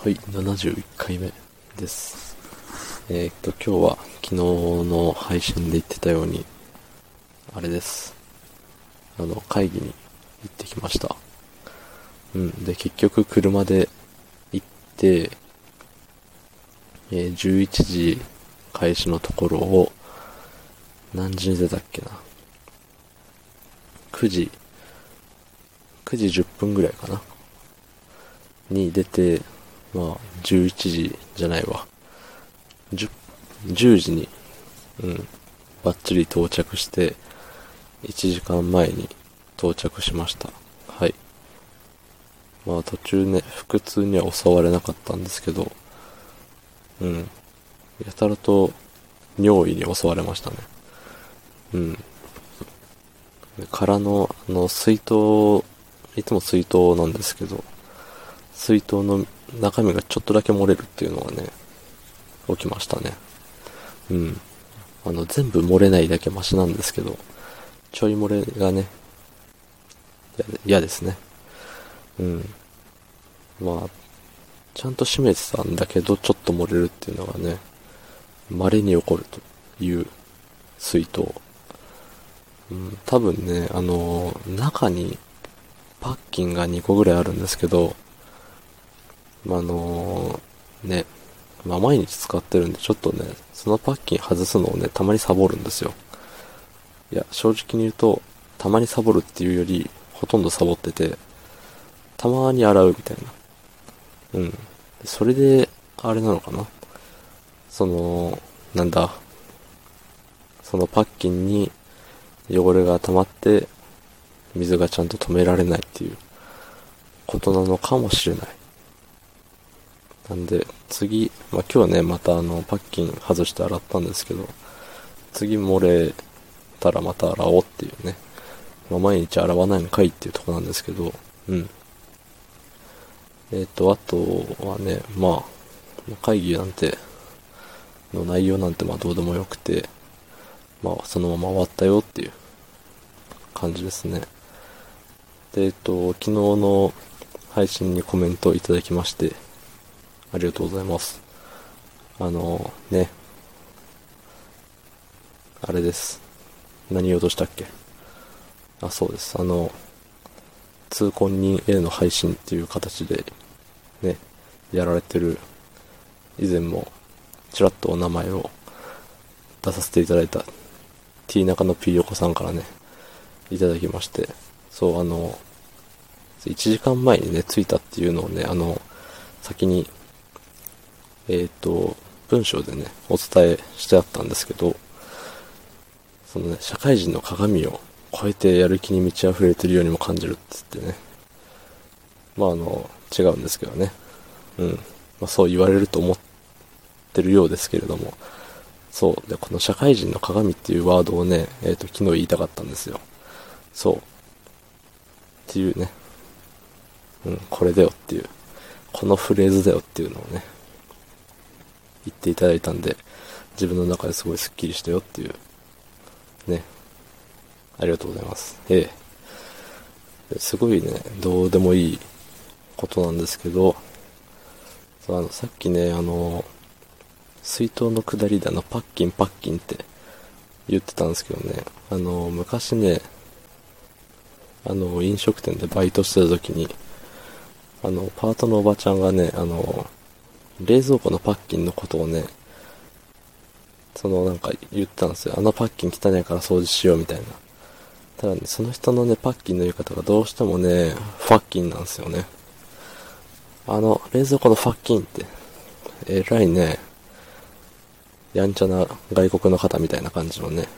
はい、71回目です。えーっと、今日は昨日の配信で言ってたように、あれです。あの、会議に行ってきました。うん。で、結局車で行って、えー11時開始のところを、何時に出たっけな。9時、9時10分ぐらいかな。に出て、まあ、11時じゃないわ。10、10時に、うん、バッチリ到着して、1時間前に到着しました。はい。まあ途中ね、腹痛には襲われなかったんですけど、うん。やたらと尿意に襲われましたね。うん。空の、あの、水筒、いつも水筒なんですけど、水筒の中身がちょっとだけ漏れるっていうのがね、起きましたね。うん。あの、全部漏れないだけマシなんですけど、ちょい漏れがね、嫌ですね。うん。まあ、ちゃんと閉めてたんだけど、ちょっと漏れるっていうのがね、稀に起こるという水筒。うん、多分ね、あの中にパッキンが2個ぐらいあるんですけど、あ、あのね、まあ、毎日使ってるんで、ちょっとね、そのパッキン外すのをね、たまにサボるんですよ。いや、正直に言うと、たまにサボるっていうより、ほとんどサボってて、たまに洗うみたいな。うん。それで、あれなのかな？その、なんだ、そのパッキンに汚れが溜まって、水がちゃんと止められないっていうことなのかもしれない。なんで、次、まあ、今日はね、またあの、パッキン外して洗ったんですけど、次漏れたらまた洗おうっていうね。まあ、毎日洗わないのかいっていうとこなんですけど、うん。えっ、と、あとはね、まあ、会議なんて、の内容なんてまあどうでもよくて、まあそのまま終わったよっていう感じですね。で、えっ、と、昨日の配信にコメントをいただきまして、ありがとうございます。あの、ね。あれです。何言おうとしたっけ？あ、そうです。あの、通行人への配信っていう形で、ね、やられてる、以前も、ちらっとお名前を出させていただいた、T 中の P 横さんからね、いただきまして、そう、あの、1時間前にね、着いたっていうのをね、あの、先に、えっ、と、文章でね、お伝えしてあったんですけど、そのね、社会人の鏡を超えてやる気に満ち溢れてるようにも感じるっつってね。まああの、違うんですけどね。うん。まあそう言われると思ってるようですけれども。そう。で、この社会人の鏡っていうワードをね、えっ、と、昨日言いたかったんですよ。そう。っていうね。うん、これだよっていう。このフレーズだよっていうのをね、言っていただいたんで、自分の中ですごいスッキリしたよっていう、ね。ありがとうございます。ええ。すごいね、どうでもいいことなんですけど、あの、さっきね、あの、水筒の下りであの、パッキンパッキンって言ってたんですけどね、あの、昔ね、あの、飲食店でバイトしてた時に、あの、パートのおばちゃんがね、あの、冷蔵庫のパッキンのことをね、そのなんか言ったんですよ。あのパッキン汚いから掃除しようみたいな。ただね、その人のね、パッキンの言い方がどうしてもね、ファッキンなんですよね。あの、冷蔵庫のファッキンって、えらいね、やんちゃな外国の方みたいな感じのね。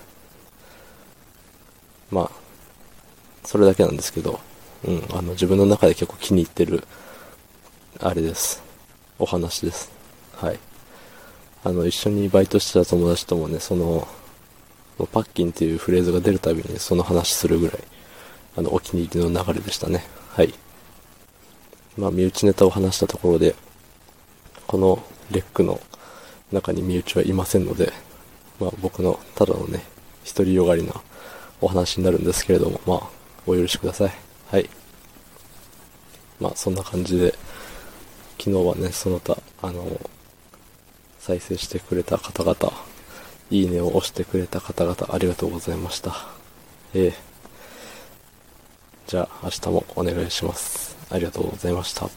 まあ、それだけなんですけど、うん、あの、自分の中で結構気に入ってる、あれです。お話です。はい。あの、一緒にバイトしてた友達ともね、その、パッキンっていうフレーズが出るたびにその話するぐらい、あの、お気に入りの流れでしたね。はい。まあ、身内ネタを話したところで、このレックの中に身内はいませんので、まあ、僕のただのね、独りよがりなお話になるんですけれども、まあ、お許しください。はい。まあ、そんな感じで、昨日はね、その他、あの、再生してくれた方々、いいねを押してくれた方々、ありがとうございました。ええじゃあ、明日もお願いします。ありがとうございました。